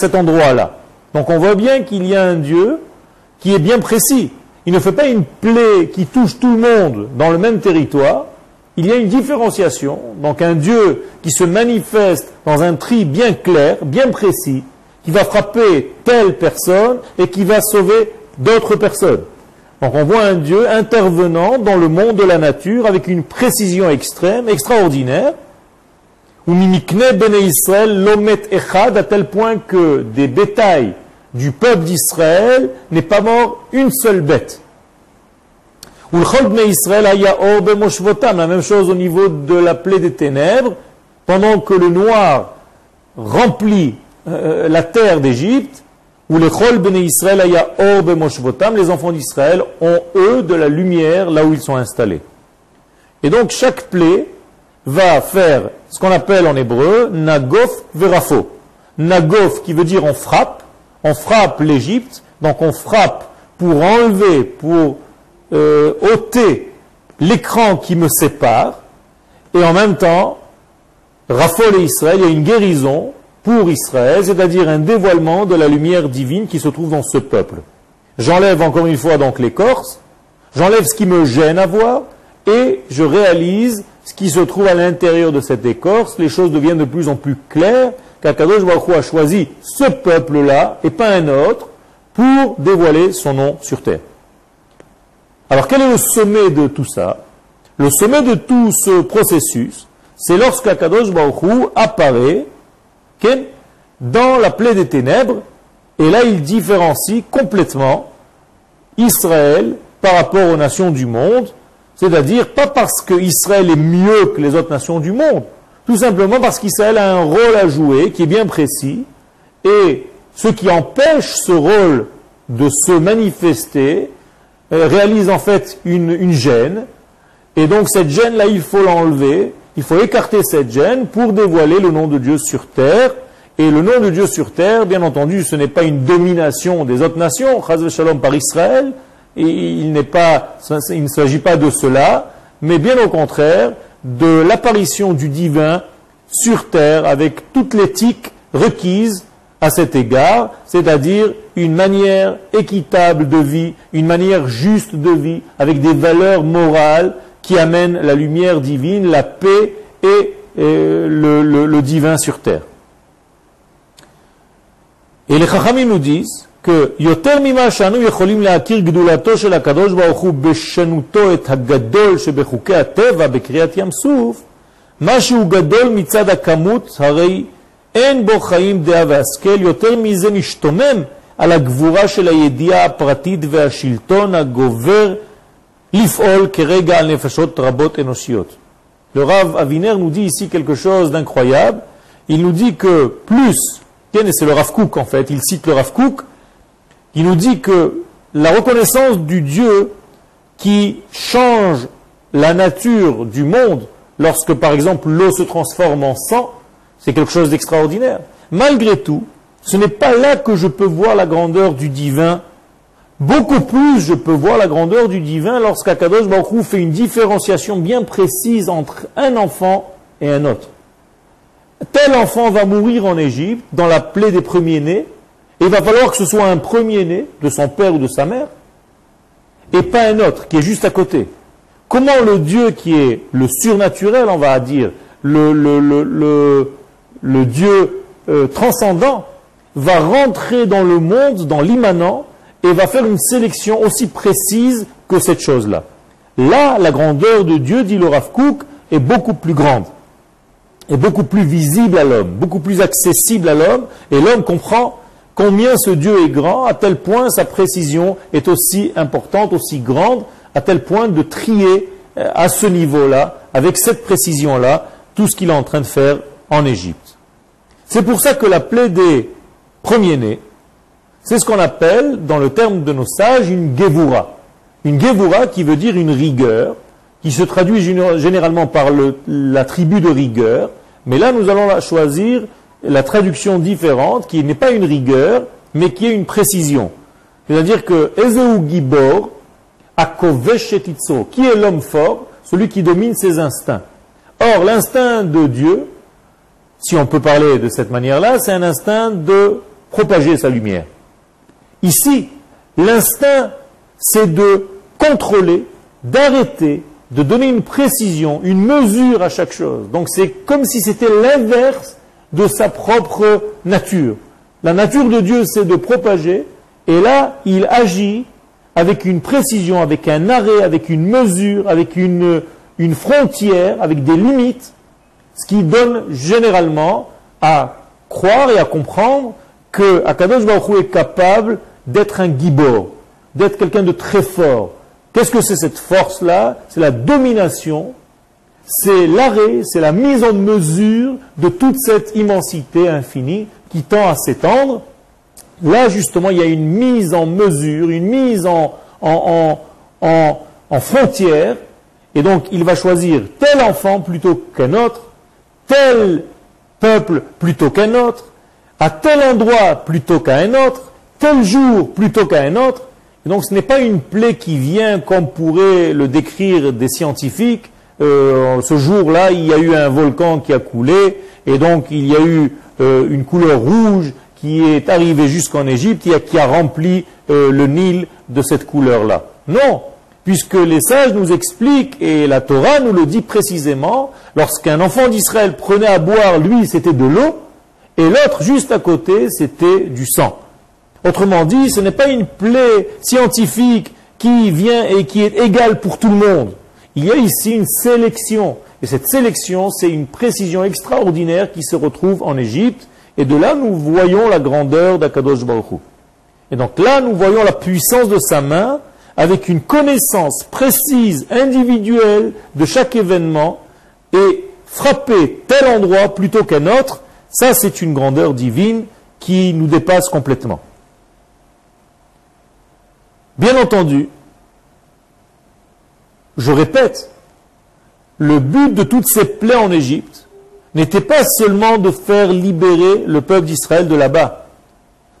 cet endroit-là. Donc on voit bien qu'il y a un Dieu qui est bien précis. Il ne fait pas une plaie qui touche tout le monde dans le même territoire. Il y a une différenciation. Donc un Dieu qui se manifeste dans un tri bien clair, bien précis, qui va frapper telle personne et qui va sauver d'autres personnes. Donc on voit un Dieu intervenant dans le monde de la nature avec une précision extrême, extraordinaire. Ou bene Israël lomet echad à tel point que des bétails du peuple d'Israël n'est pas mort une seule bête. La même chose au niveau de la plaie des ténèbres, pendant que le noir remplit euh, la terre d'Égypte, où les Chol Israël les enfants d'Israël ont eux de la lumière là où ils sont installés. Et donc chaque plaie va faire ce qu'on appelle en hébreu Nagof Verafo. Nagof qui veut dire on frappe, on frappe l'Égypte, donc on frappe pour enlever, pour euh, ôter l'écran qui me sépare, et en même temps, Rafol et Israël, il y a une guérison pour Israël, c'est-à-dire un dévoilement de la lumière divine qui se trouve dans ce peuple. J'enlève encore une fois donc l'écorce, j'enlève ce qui me gêne à voir, et je réalise ce qui se trouve à l'intérieur de cette écorce, les choses deviennent de plus en plus claires, qu'Akadosh Baruch a choisi ce peuple-là, et pas un autre, pour dévoiler son nom sur terre. Alors quel est le sommet de tout ça? Le sommet de tout ce processus, c'est lorsqu'Akadosh Baruch apparaît dans la plaie des ténèbres, et là il différencie complètement Israël par rapport aux nations du monde, c'est-à-dire pas parce qu'Israël est mieux que les autres nations du monde, tout simplement parce qu'Israël a un rôle à jouer qui est bien précis, et ce qui empêche ce rôle de se manifester euh, réalise en fait une, gêne, et donc cette gêne-là, il faut l'enlever, il faut écarter cette gêne pour dévoiler le nom de Dieu sur terre. Et le nom de Dieu sur terre, bien entendu, ce n'est pas une domination des autres nations, Shalom par Israël, il, n'est pas, il ne s'agit pas de cela, mais bien au contraire, de l'apparition du divin sur terre avec toute l'éthique requise à cet égard, c'est-à-dire une manière équitable de vie, une manière juste de vie, avec des valeurs morales qui amène la lumière divine, la paix et, le, divin sur terre. Et les Chachamim nous disent יותר ממה שאנו יכולים להכיר גדולתו של הקדוש ברוך הוא בשנותו את הגדול שבחוקי הטבע בקריאת ים סוף, מה שהוא גדול מצד הכמות, הרי אין בו חיים דעה והשכל, יותר מזה משתומם על הגבורה של הידיעה הפרטית והשלטון הגובר le Rav Aviner nous dit ici quelque chose d'incroyable. Il nous dit que plus, c'est le Rav Kook en fait, il cite le Rav Kook, il nous dit que la reconnaissance du Dieu qui change la nature du monde lorsque par exemple l'eau se transforme en sang, c'est quelque chose d'extraordinaire. Malgré tout, ce n'est pas là que je peux voir la grandeur du divin Beaucoup plus, je peux voir la grandeur du divin lorsqu'Akadosh Baruch fait une différenciation bien précise entre un enfant et un autre. Tel enfant va mourir en Égypte, dans la plaie des premiers-nés, il va falloir que ce soit un premier-né de son père ou de sa mère, et pas un autre qui est juste à côté. Comment le Dieu qui est le surnaturel, on va dire, le, Dieu euh, transcendant, va rentrer dans le monde, dans l'immanent, et va faire une sélection aussi précise que cette chose-là. Là, la grandeur de Dieu, dit le Rav est beaucoup plus grande, est beaucoup plus visible à l'homme, beaucoup plus accessible à l'homme, et l'homme comprend combien ce Dieu est grand, à tel point sa précision est aussi importante, aussi grande, à tel point de trier euh, à ce niveau-là, avec cette précision-là, tout ce qu'il est en train de faire en Égypte. C'est pour ça que la plaie des premiers-nés, c'est ce qu'on appelle, dans le terme de nos sages, une gevura. Une gevura qui veut dire une rigueur, qui se traduit généralement par la tribu de rigueur, mais là nous allons choisir la traduction différente, qui n'est pas une rigueur, mais qui est une précision. C'est-à-dire que Ezeu Gibor, qui est l'homme fort? Celui qui domine ses instincts. Or, l'instinct de Dieu, si on peut parler de cette manière-là, c'est un instinct de propager sa lumière. Ici, l'instinct, c'est de contrôler, d'arrêter, de donner une précision, une mesure à chaque chose. Donc c'est comme si c'était l'inverse de sa propre nature. La nature de Dieu, c'est de propager, et là, il agit avec une précision, avec un arrêt, avec une mesure, avec une, frontière, avec des limites, ce qui donne généralement à croire et à comprendre que Akadosh est capable d'être un gibor, d'être quelqu'un de très fort. Qu'est-ce que c'est cette force-là? C'est la domination, c'est l'arrêt, c'est la mise en mesure de toute cette immensité infinie qui tend à s'étendre. Là, justement, il y a une mise en mesure, une mise en, frontière, et donc il va choisir tel enfant plutôt qu'un autre, tel peuple plutôt qu'un autre, à tel endroit plutôt qu'à un autre, tel jour plutôt qu'à un autre. Et donc ce n'est pas une plaie qui vient comme pourraient le décrire des scientifiques. Euh, ce jour-là, il y a eu un volcan qui a coulé, et donc il y a eu euh, une couleur rouge qui est arrivée jusqu'en Égypte, a, qui a rempli euh, le Nil de cette couleur-là. Non, puisque les sages nous expliquent, et la Torah nous le dit précisément, lorsqu'un enfant d'Israël prenait à boire, lui, c'était de l'eau, et l'autre, juste à côté, c'était du sang. Autrement dit, ce n'est pas une plaie scientifique qui vient et qui est égale pour tout le monde. Il y a ici une sélection. Et cette sélection, c'est une précision extraordinaire qui se retrouve en Égypte. Et de là, nous voyons la grandeur d'Akadosh Baruch Et donc là, nous voyons la puissance de sa main avec une connaissance précise, individuelle de chaque événement et frapper tel endroit plutôt qu'un autre, ça c'est une grandeur divine qui nous dépasse complètement. Bien entendu, je répète, le but de toutes ces plaies en Égypte n'était pas seulement de faire libérer le peuple d'Israël de là-bas.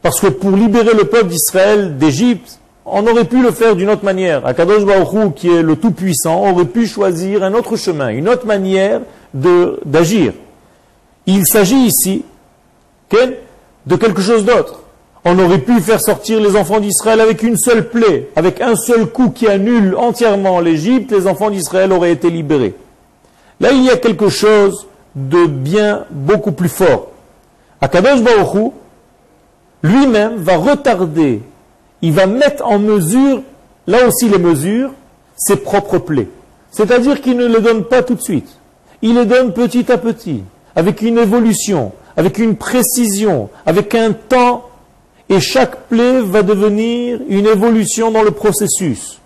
Parce que pour libérer le peuple d'Israël d'Égypte, on aurait pu le faire d'une autre manière. Akadosh qui est le Tout-Puissant, aurait pu choisir un autre chemin, une autre manière d'agir. Il s'agit ici de quelque chose d'autre. On aurait pu faire sortir les enfants d'Israël avec une seule plaie, avec un seul coup qui annule entièrement l'Égypte, les enfants d'Israël auraient été libérés. Là, il y a quelque chose de bien beaucoup plus fort. Akadosh lui-même va retarder il va mettre en mesure, là aussi les mesures, ses propres plaies. C'est-à-dire qu'il ne les donne pas tout de suite. Il les donne petit à petit, avec une évolution, avec une précision, avec un temps, et chaque plaie va devenir une évolution dans le processus.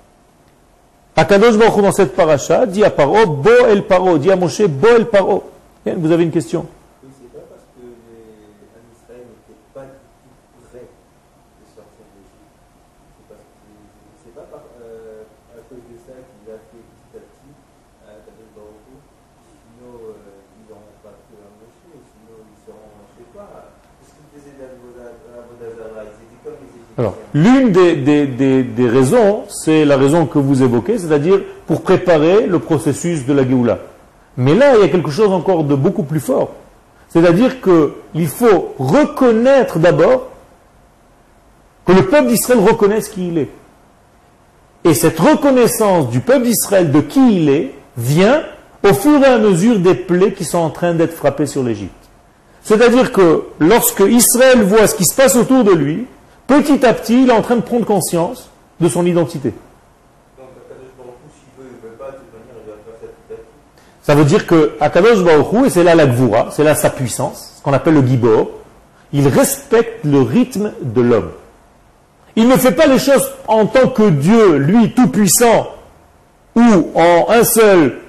Akadosh Baruch dans cette paracha dit à Paro, Bo el Paro, dit à Moshe, Bo el Paro. Vous avez une question Alors, l'une des, raisons, c'est la raison que vous évoquez, c'est-à-dire pour préparer le processus de la Géoula. Mais là, il y a quelque chose encore de beaucoup plus fort. C'est-à-dire qu'il faut reconnaître d'abord que le peuple d'Israël reconnaisse qui il est. Et cette reconnaissance du peuple d'Israël de qui il est vient au fur et à mesure des plaies qui sont en train d'être frappées sur l'Égypte. C'est-à-dire que lorsque Israël voit ce qui se passe autour de lui, petit à petit, il est en train de prendre conscience de son identité. Ça veut dire que Akadosh Baruch et c'est là la Gvura, c'est là sa puissance, ce qu'on appelle le Gibor, il respecte le rythme de l'homme. Il ne fait pas les choses en tant que Dieu, lui tout-puissant, où en un seul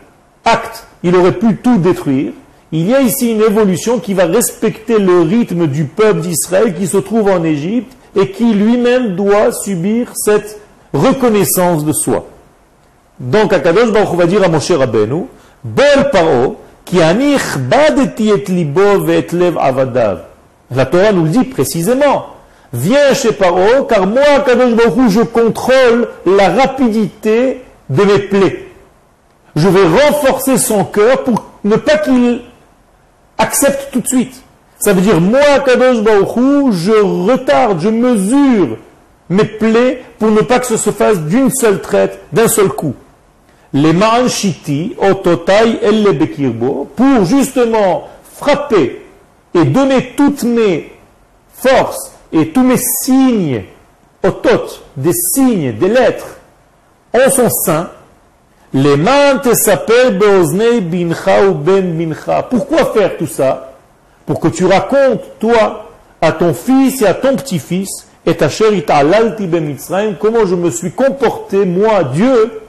acte, il aurait pu tout détruire. Il y a ici une évolution qui va respecter le rythme du peuple d'Israël qui se trouve en Égypte et qui lui-même doit subir cette reconnaissance de soi. Donc Akadosh Baruch va dire à Moshe Rabbeinu, Bol Paro, qui anich badeti et libo et lev avadav. La Torah nous le dit précisément. Viens chez Paro, car moi, Akadosh Baruch je contrôle la rapidité de mes plaies. Je vais renforcer son cœur pour ne pas qu'il accepte tout de suite. Ça veut dire, moi, Kadosh Baruch je retarde, je mesure mes plaies pour ne pas que ce se fasse d'une seule traite, d'un seul coup. Les ma'anshiti, ototai elle bekirbo, pour justement frapper et donner toutes mes forces et tous mes signes, otot, des signes, des lettres, en son sein, les s'appellent bincha ben bincha. Pourquoi faire tout ça? Pour que tu racontes, toi, à ton fils et à ton petit-fils, et ta ben comment je me suis comporté, moi, Dieu,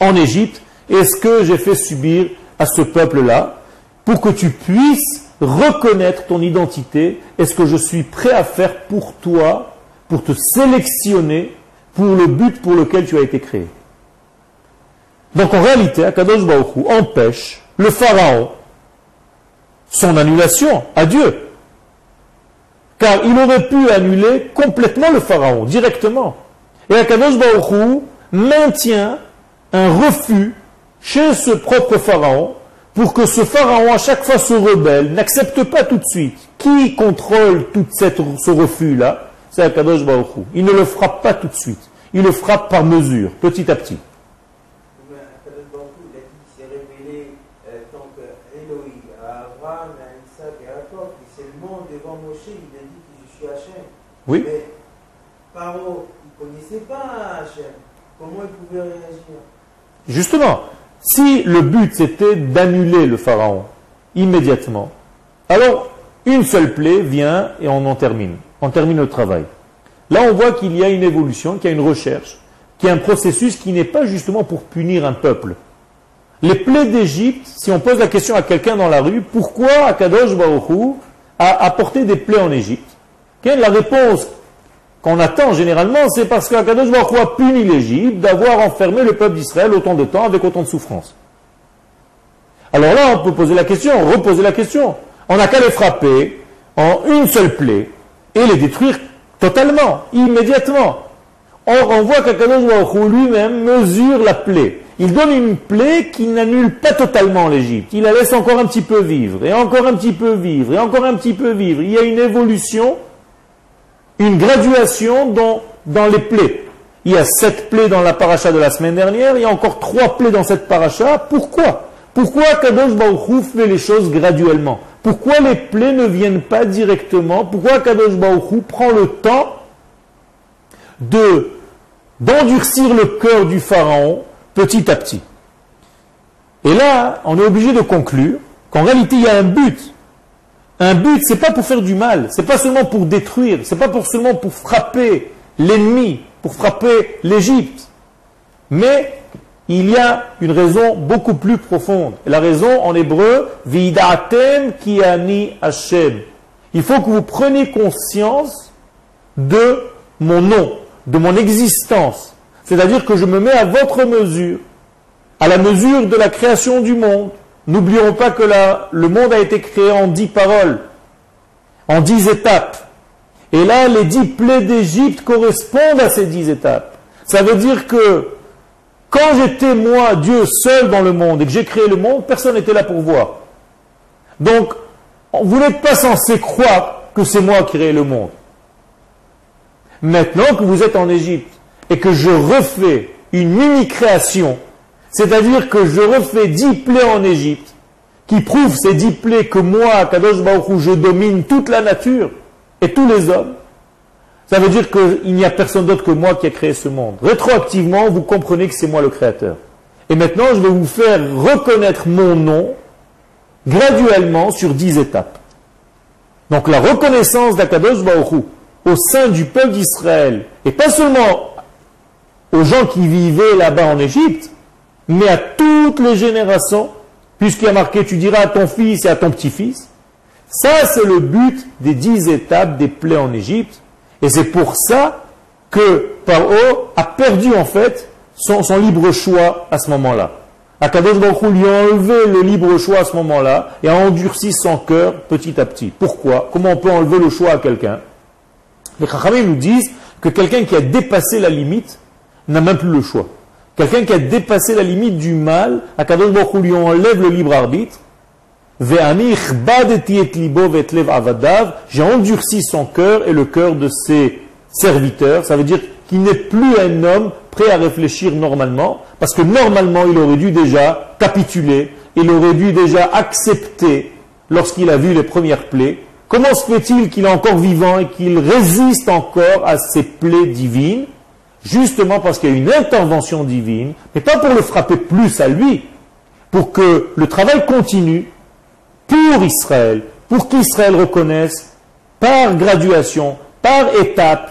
en Égypte, et ce que j'ai fait subir à ce peuple-là, pour que tu puisses reconnaître ton identité et ce que je suis prêt à faire pour toi, pour te sélectionner pour le but pour lequel tu as été créé. Donc en réalité, Akadosh Baruch empêche le pharaon son annulation à Dieu. Car il aurait pu annuler complètement le pharaon, directement. Et Akadosh Baruch maintient un refus chez ce propre pharaon pour que ce pharaon, à chaque fois, se rebelle, n'accepte pas tout de suite. Qui contrôle tout ce refus-là? C'est Akadosh Baruch Il ne le frappe pas tout de suite. Il le frappe par mesure, petit à petit. Oui. Mais Paro, il ne connaissait pas Hachem. Comment il pouvait réagir? Justement, si le but c'était d'annuler le pharaon immédiatement, alors une seule plaie vient et on en termine. On termine le travail. Là, on voit qu'il y a une évolution, qu'il y a une recherche, qu'il y a un processus qui n'est pas justement pour punir un peuple. Les plaies d'Égypte, si on pose la question à quelqu'un dans la rue, pourquoi Akadosh Baruch a apporté des plaies en Égypte? La réponse qu'on attend généralement, c'est parce qu'Akadosh Baruch a puni l'Égypte d'avoir enfermé le peuple d'Israël autant de temps avec autant de souffrance. Alors là, on peut poser la question, reposer la question. On n'a qu'à les frapper en une seule plaie et les détruire totalement, immédiatement. Or, on voit qu'Akadosh Baruch lui-même mesure la plaie. Il donne une plaie qui n'annule pas totalement l'Égypte. Il la laisse encore un petit peu vivre, et encore un petit peu vivre, et encore un petit peu vivre. Il y a une évolution, une graduation dans, dans les plaies. Il y a sept plaies dans la paracha de la semaine dernière, il y a encore trois plaies dans cette paracha. Pourquoi? Pourquoi Kadosh fait les choses graduellement? Pourquoi les plaies ne viennent pas directement? Pourquoi Kadosh prend le temps de d'endurcir le cœur du pharaon petit à petit? Et là, on est obligé de conclure qu'en réalité, il y a un but. Un but, c'est pas pour faire du mal, c'est pas seulement pour détruire, c'est pas seulement pour frapper l'ennemi, pour frapper l'Égypte. Mais il y a une raison beaucoup plus profonde. Et la raison en hébreu, vidatem kiani Hashem. Il faut que vous preniez conscience de mon nom, de mon existence. C'est-à-dire que je me mets à votre mesure, à la mesure de la création du monde. N'oublions pas que le monde a été créé en dix paroles, en dix étapes. Et là, les dix plaies d'Égypte correspondent à ces dix étapes. Ça veut dire que quand j'étais moi, Dieu seul dans le monde, et que j'ai créé le monde, personne n'était là pour voir. Donc, vous n'êtes pas censé croire que c'est moi qui ai créé le monde. Maintenant que vous êtes en Égypte, et que je refais une mini-création, c'est-à-dire que je refais dix plaies en Égypte, qui prouvent ces dix plaies que moi, Kadosh Baruch je domine toute la nature et tous les hommes, ça veut dire qu'il n'y a personne d'autre que moi qui a créé ce monde. Rétroactivement, vous comprenez que c'est moi le créateur. Et maintenant, je vais vous faire reconnaître mon nom graduellement sur dix étapes. Donc la reconnaissance d'Akadosh Baruch au sein du peuple d'Israël, et pas seulement aux gens qui vivaient là-bas en Égypte, mais à toutes les générations, puisqu'il y a marqué tu diras à ton fils et à ton petit-fils. Ça, c'est le but des dix étapes des plaies en Égypte. Et c'est pour ça que Paro a perdu en fait son, libre choix à ce moment-là. Akadosh Baruch lui a enlevé le libre choix à ce moment-là et a endurci son cœur petit à petit. Pourquoi? Comment on peut enlever le choix à quelqu'un? Les Chachamim nous disent que quelqu'un qui a dépassé la limite, n'a même plus le choix. Quelqu'un qui a dépassé la limite du mal, à Kadosh Baruch lui enlève le libre arbitre, J'ai endurci son cœur et le cœur de ses serviteurs. Ça veut dire qu'il n'est plus un homme prêt à réfléchir normalement, parce que normalement il aurait dû déjà capituler, il aurait dû déjà accepter lorsqu'il a vu les premières plaies. Comment se fait-il qu'il est encore vivant et qu'il résiste encore à ces plaies divines? Justement parce qu'il y a une intervention divine, mais pas pour le frapper plus à lui, pour que le travail continue pour Israël, pour qu'Israël reconnaisse par graduation, par étape,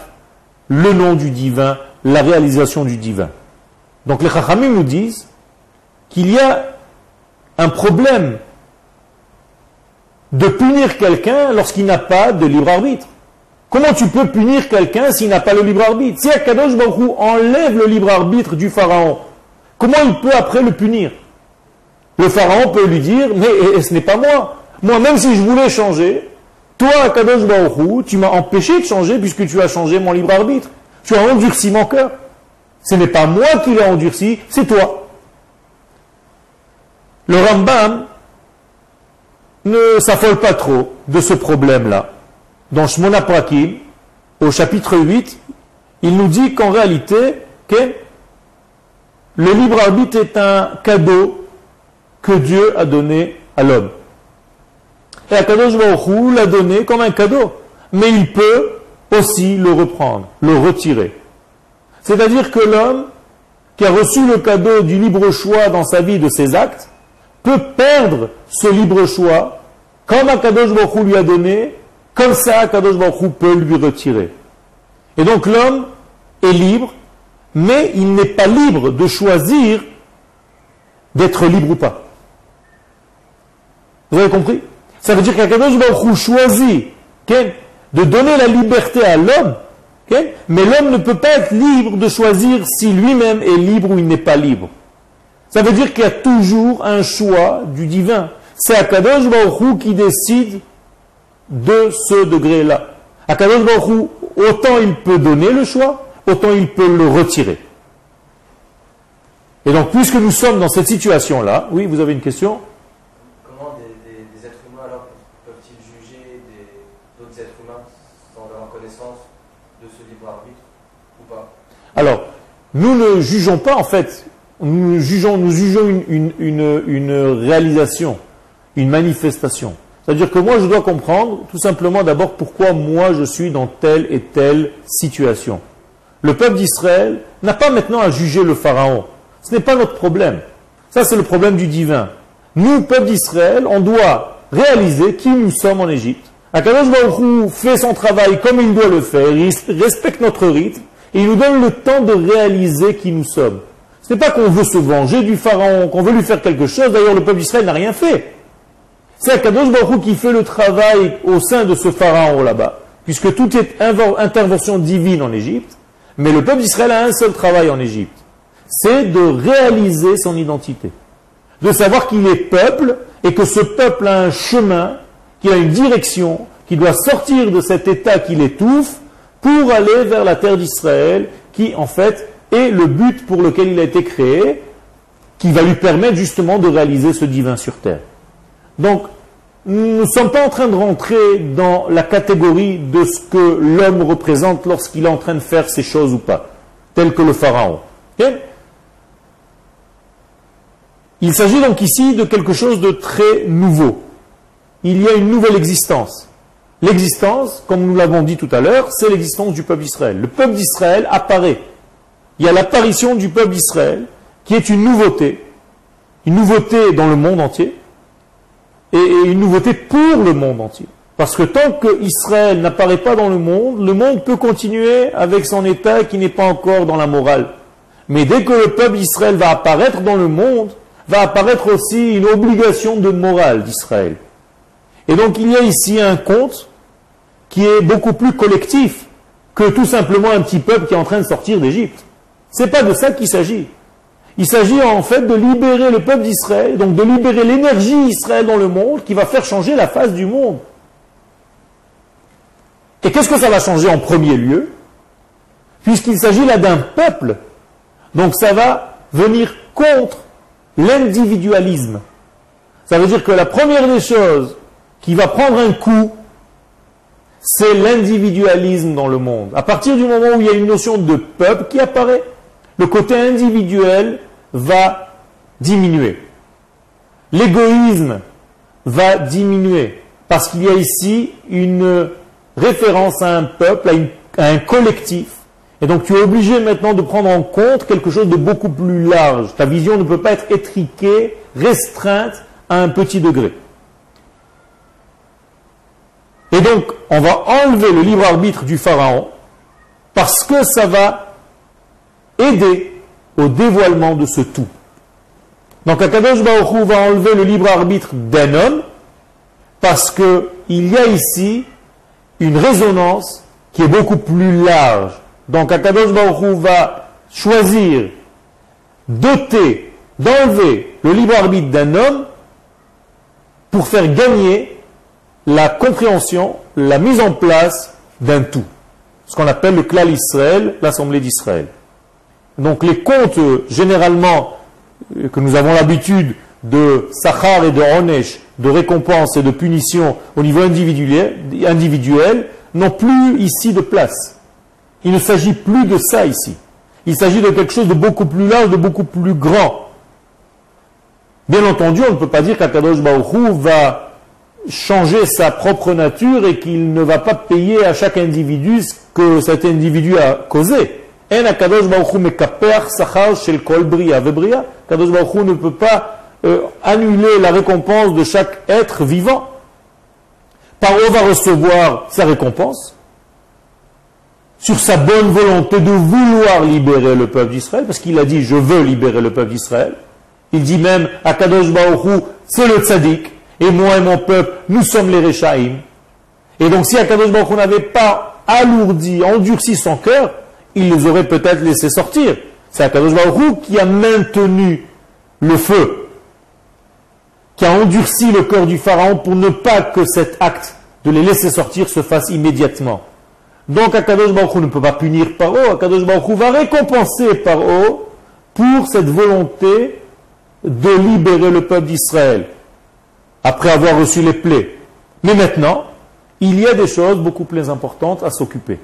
le nom du divin, la réalisation du divin. Donc les Chachamim nous disent qu'il y a un problème de punir quelqu'un lorsqu'il n'a pas de libre arbitre. Comment tu peux punir quelqu'un s'il n'a pas le libre arbitre? Si Akadosh Baruch enlève le libre arbitre du pharaon, comment il peut après le punir? Le pharaon peut lui dire, mais ce n'est pas moi. Moi, même si je voulais changer, toi, Akadosh Baruch tu m'as empêché de changer puisque tu as changé mon libre arbitre. Tu as endurci mon cœur. Ce n'est pas moi qui l'ai endurci, c'est toi. Le Rambam ne s'affole pas trop de ce problème-là. Dans Shmona Prakim, au chapitre 8, il nous dit qu'en réalité, que le libre arbitre est un cadeau que Dieu a donné à l'homme. Et Akadosh Baruch l'a donné comme un cadeau. Mais il peut aussi le reprendre, le retirer. C'est-à-dire que l'homme qui a reçu le cadeau du libre choix dans sa vie de ses actes peut perdre ce libre choix comme Akadosh Baruch lui a donné, comme ça Akadosh Baruch peut lui retirer. Et donc l'homme est libre, mais il n'est pas libre de choisir d'être libre ou pas. Vous avez compris? Ça veut dire qu'Akadosh Baruch choisit de donner la liberté à l'homme, mais l'homme ne peut pas être libre de choisir si lui-même est libre ou il n'est pas libre. Ça veut dire qu'il y a toujours un choix du divin. C'est Akadosh Baruch qui décide de ce degré-là. Akadosh Baruch autant il peut donner le choix, autant il peut le retirer. Et donc, puisque nous sommes dans cette situation-là, oui, vous avez une question? Alors, nous ne jugeons pas, en fait, nous jugeons, nous jugeons une, réalisation, une manifestation. C'est-à-dire que moi, je dois comprendre tout simplement d'abord pourquoi moi je suis dans telle et telle situation. Le peuple d'Israël n'a pas maintenant à juger le Pharaon. Ce n'est pas notre problème. Ça, c'est le problème du divin. Nous, peuple d'Israël, on doit réaliser qui nous sommes en Égypte. Akadosh Baruch fait son travail comme il doit le faire, il respecte notre rythme, et il nous donne le temps de réaliser qui nous sommes. Ce n'est pas qu'on veut se venger du pharaon, qu'on veut lui faire quelque chose. D'ailleurs, le peuple d'Israël n'a rien fait. C'est Akadosh Baruch qui fait le travail au sein de ce pharaon là-bas, puisque tout est intervention divine en Égypte. Mais le peuple d'Israël a un seul travail en Égypte. C'est de réaliser son identité. De savoir qu'il est peuple et que ce peuple a un chemin, qu'il a une direction, qu'il doit sortir de cet état qui l'étouffe pour aller vers la terre d'Israël, qui en fait est le but pour lequel il a été créé, qui va lui permettre justement de réaliser ce divin sur terre. Donc, nous ne sommes pas en train de rentrer dans la catégorie de ce que l'homme représente lorsqu'il est en train de faire ces choses ou pas, tel que le pharaon. Il s'agit donc ici de quelque chose de très nouveau. Il y a une nouvelle existence. L'existence, comme nous l'avons dit tout à l'heure, c'est l'existence du peuple d'Israël. Le peuple d'Israël apparaît. Il y a l'apparition du peuple d'Israël, qui est une nouveauté, une nouveauté dans le monde entier, et une nouveauté pour le monde entier. Parce que tant que Israël n'apparaît pas dans le monde, le monde peut continuer avec son état qui n'est pas encore dans la morale. Mais dès que le peuple d'Israël va apparaître dans le monde, va apparaître aussi une obligation de morale d'Israël. Et donc il y a ici un conte qui est beaucoup plus collectif que tout simplement un petit peuple qui est en train de sortir d'Égypte. Ce n'est pas de ça qu'il s'agit. Il s'agit en fait de libérer le peuple d'Israël, donc de libérer l'énergie Israël dans le monde qui va faire changer la face du monde. Et qu'est-ce que ça va changer en premier lieu? Puisqu'il s'agit là d'un peuple, donc ça va venir contre l'individualisme. Ça veut dire que la première des choses qui va prendre un coup, c'est l'individualisme dans le monde. À partir du moment où il y a une notion de peuple qui apparaît, le côté individuel va diminuer. L'égoïsme va diminuer parce qu'il y a ici une référence à un peuple, à, un collectif. Et donc tu es obligé maintenant de prendre en compte quelque chose de beaucoup plus large. Ta vision ne peut pas être étriquée, restreinte à un petit degré. Et donc, on va enlever le libre arbitre du pharaon parce que ça va aider au dévoilement de ce tout. Donc Akadosh Baruch va enlever le libre arbitre d'un homme parce qu'il y a ici une résonance qui est beaucoup plus large. Donc Akadosh Baruch va choisir, doter, d'enlever le libre arbitre d'un homme pour faire gagner la compréhension, la mise en place d'un tout. Ce qu'on appelle le clan Israël, l'Assemblée d'Israël. Donc les comptes, généralement, que nous avons l'habitude de Sachar et de Onesh, de récompense et de punition au niveau individuel, n'ont plus ici de place. Il ne s'agit plus de ça ici. Il s'agit de quelque chose de beaucoup plus large, de beaucoup plus grand. Bien entendu, on ne peut pas dire qu'Akadosh Baruch va changer sa propre nature et qu'il ne va pas payer à chaque individu ce que cet individu a causé. En Akadosh Baruch Sachar Shel Kol Bria Vebria. Kadosh Baruch ne peut pas euh, annuler la récompense de chaque être vivant. Paro va recevoir sa récompense sur sa bonne volonté de vouloir libérer le peuple d'Israël, parce qu'il a dit je veux libérer le peuple d'Israël. Il dit même à Kadosh c'est le tzaddik, et moi et mon peuple, nous sommes les Rechaim. Et donc si Akadosh Baruch n'avait pas alourdi, endurci son cœur, il les aurait peut-être laissés sortir. C'est Akadosh Baruch qui a maintenu le feu, qui a endurci le cœur du Pharaon pour ne pas que cet acte de les laisser sortir se fasse immédiatement. Donc Akadosh Baruch ne peut pas punir Paro, Akadosh Baruch va récompenser Paro pour cette volonté de libérer le peuple d'Israël après avoir reçu les plaies. Mais maintenant, il y a des choses beaucoup plus importantes à s'occuper.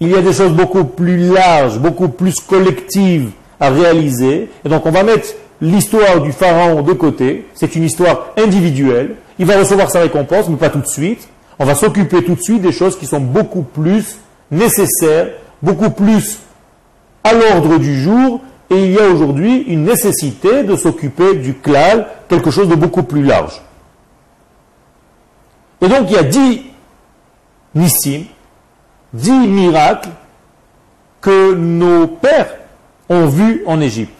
Il y a des choses beaucoup plus larges, beaucoup plus collectives à réaliser. Et donc on va mettre l'histoire du pharaon de côté. C'est une histoire individuelle. Il va recevoir sa récompense, mais pas tout de suite. On va s'occuper tout de suite des choses qui sont beaucoup plus nécessaires, beaucoup plus à l'ordre du jour. Et il y a aujourd'hui une nécessité de s'occuper du klal, quelque chose de beaucoup plus large. Et donc il y a dix nissim, dix miracles que nos pères ont vus en Égypte.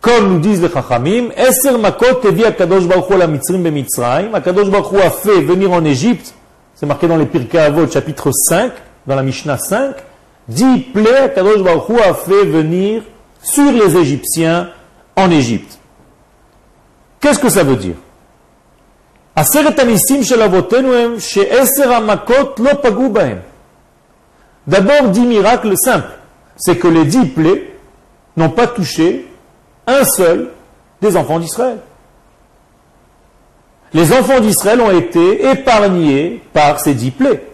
Comme nous disent les Chachamim, Eser makot tevi akadosh baruch la mitzrim bemitzrayim. Akadosh baruch a fait venir en Égypte, c'est marqué dans les Pirkei Avot, chapitre 5, dans la Mishnah 5, dix plaies Akadosh baruch a fait venir sur les Égyptiens en Égypte. Qu'est-ce que ça veut dire? D'abord, dix miracles simples. C'est que les dix plaies n'ont pas touché un seul des enfants d'Israël. Les enfants d'Israël ont été épargnés par ces dix plaies.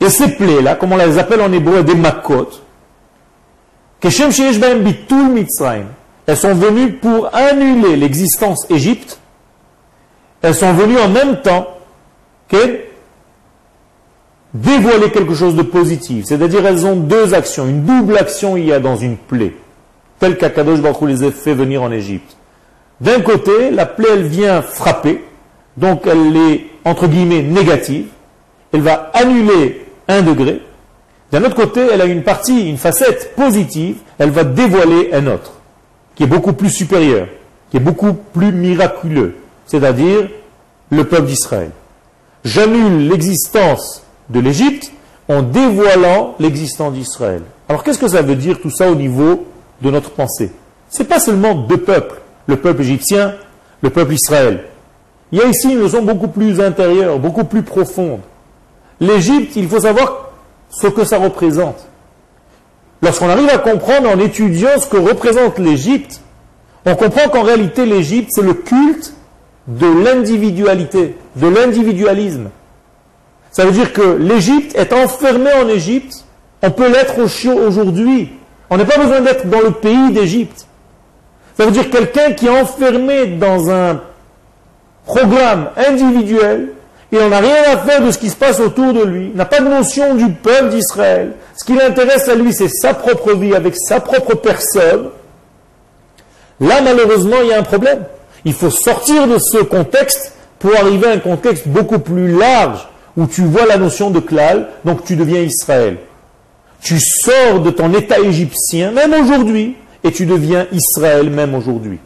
Et ces plaies-là, comme on les appelle en hébreu des makot, elles sont venues pour annuler l'existence Égypte elles sont venues en même temps qu'elles dévoiler quelque chose de positif. C'est-à-dire elles ont deux actions, une double action il y a dans une plaie, telle qu'Akadosh Baruch les a fait venir en Égypte. D'un côté, la plaie elle vient frapper, donc elle est entre guillemets négative, elle va annuler un degré. D'un autre côté, elle a une partie, une facette positive, elle va dévoiler un autre, qui est beaucoup plus supérieur, qui est beaucoup plus miraculeux c'est-à-dire le peuple d'Israël. J'annule l'existence de l'Égypte en dévoilant l'existence d'Israël. Alors qu'est-ce que ça veut dire tout ça au niveau de notre pensée? Ce n'est pas seulement deux peuples, le peuple égyptien, le peuple Israël. Il y a ici une notion beaucoup plus intérieure, beaucoup plus profonde. L'Égypte, il faut savoir ce que ça représente. Lorsqu'on arrive à comprendre en étudiant ce que représente l'Égypte, On comprend qu'en réalité l'Égypte, c'est le culte de l'individualité, de l'individualisme. Ça veut dire que l'Égypte est enfermée en Égypte. On peut l'être aujourd'hui. On n'a pas besoin d'être dans le pays d'Égypte. Ça veut dire quelqu'un qui est enfermé dans un programme individuel et on n'a rien à faire de ce qui se passe autour de lui, n'a pas de notion du peuple d'Israël. Ce qui l'intéresse à lui, c'est sa propre vie avec sa propre personne. Là, malheureusement, il y a un problème. Il faut sortir de ce contexte pour arriver à un contexte beaucoup plus large où tu vois la notion de klal, donc tu deviens Israël. Tu sors de ton état égyptien, même aujourd'hui, et tu deviens Israël, même aujourd'hui.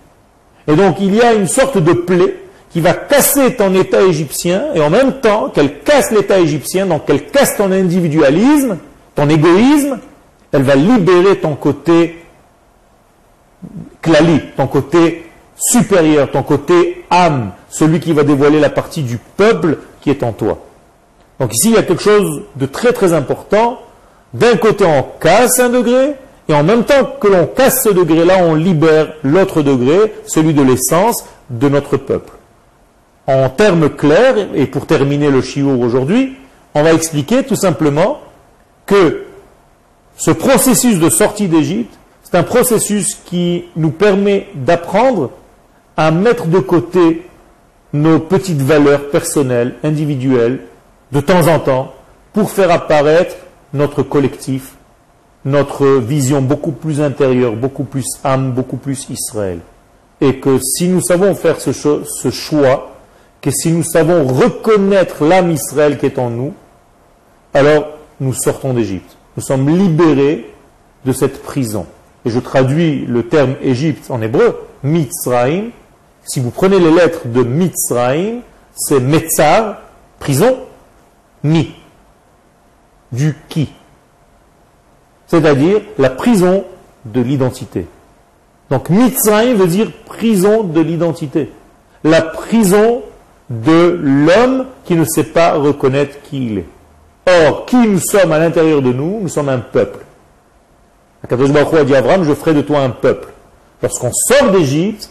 Et donc il y a une sorte de plaie qui va casser ton état égyptien, et en même temps qu'elle casse l'état égyptien, donc qu'elle casse ton individualisme, ton égoïsme, elle va libérer ton côté klali, ton côté supérieur, ton côté âme, celui qui va dévoiler la partie du peuple qui est en toi. Donc ici, il y a quelque chose de très très important. D'un côté, on casse un degré, et en même temps que l'on casse ce degré-là, on libère l'autre degré, celui de l'essence de notre peuple. En termes clairs, et pour terminer le chiour aujourd'hui, on va expliquer tout simplement que ce processus de sortie d'Égypte, c'est un processus qui nous permet d'apprendre à mettre de côté nos petites valeurs personnelles, individuelles, de temps en temps, pour faire apparaître notre collectif, notre vision beaucoup plus intérieure, beaucoup plus âme, beaucoup plus Israël. Et que si nous savons faire ce, choix, que si nous savons reconnaître l'âme Israël qui est en nous, alors nous sortons d'Égypte. Nous sommes libérés de cette prison. Et je traduis le terme Égypte en hébreu, Mitzraim. Si vous prenez les lettres de Mitzraim, c'est Metzar, prison, Mi, du qui? C'est-à-dire la prison de l'identité. Donc Mitzraim veut dire prison de l'identité. La prison de l'homme qui ne sait pas reconnaître qui il est. Or, qui nous sommes à l'intérieur de nous? Nous sommes un peuple. Akadosh Baruch a dit à Abraham, je ferai de toi un peuple. Lorsqu'on sort d'Égypte,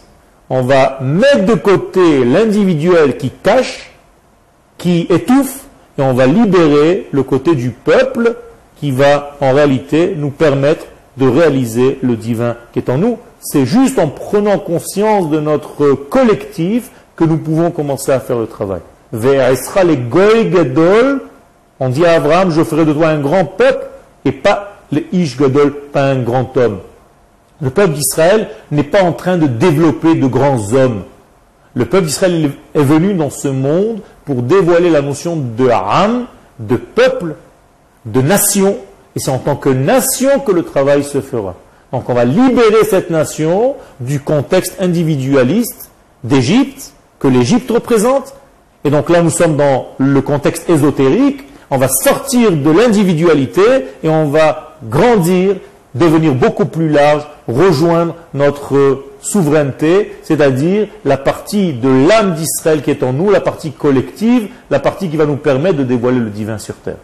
on va mettre de côté l'individuel qui cache, qui étouffe, et on va libérer le côté du peuple qui va en réalité nous permettre de réaliser le divin qui est en nous. C'est juste en prenant conscience de notre collectif que nous pouvons commencer à faire le travail. sera les goy gadol, on dit à Abraham, je ferai de toi un grand peuple, et pas le ish gadol, pas un grand homme. Le peuple d'Israël n'est pas en train de développer de grands hommes. Le peuple d'Israël est venu dans ce monde pour dévoiler la notion de Ham, de peuple, de nation, et c'est en tant que nation que le travail se fera. Donc on va libérer cette nation du contexte individualiste d'Égypte, que l'Égypte représente. Et donc là, nous sommes dans le contexte ésotérique. On va sortir de l'individualité et on va grandir, devenir beaucoup plus large, rejoindre notre souveraineté, c'est-à-dire la partie de l'âme d'Israël qui est en nous, la partie collective, la partie qui va nous permettre de dévoiler le divin sur terre.